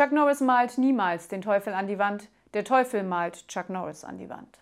Chuck Norris malt niemals den Teufel an die Wand, der Teufel malt Chuck Norris an die Wand.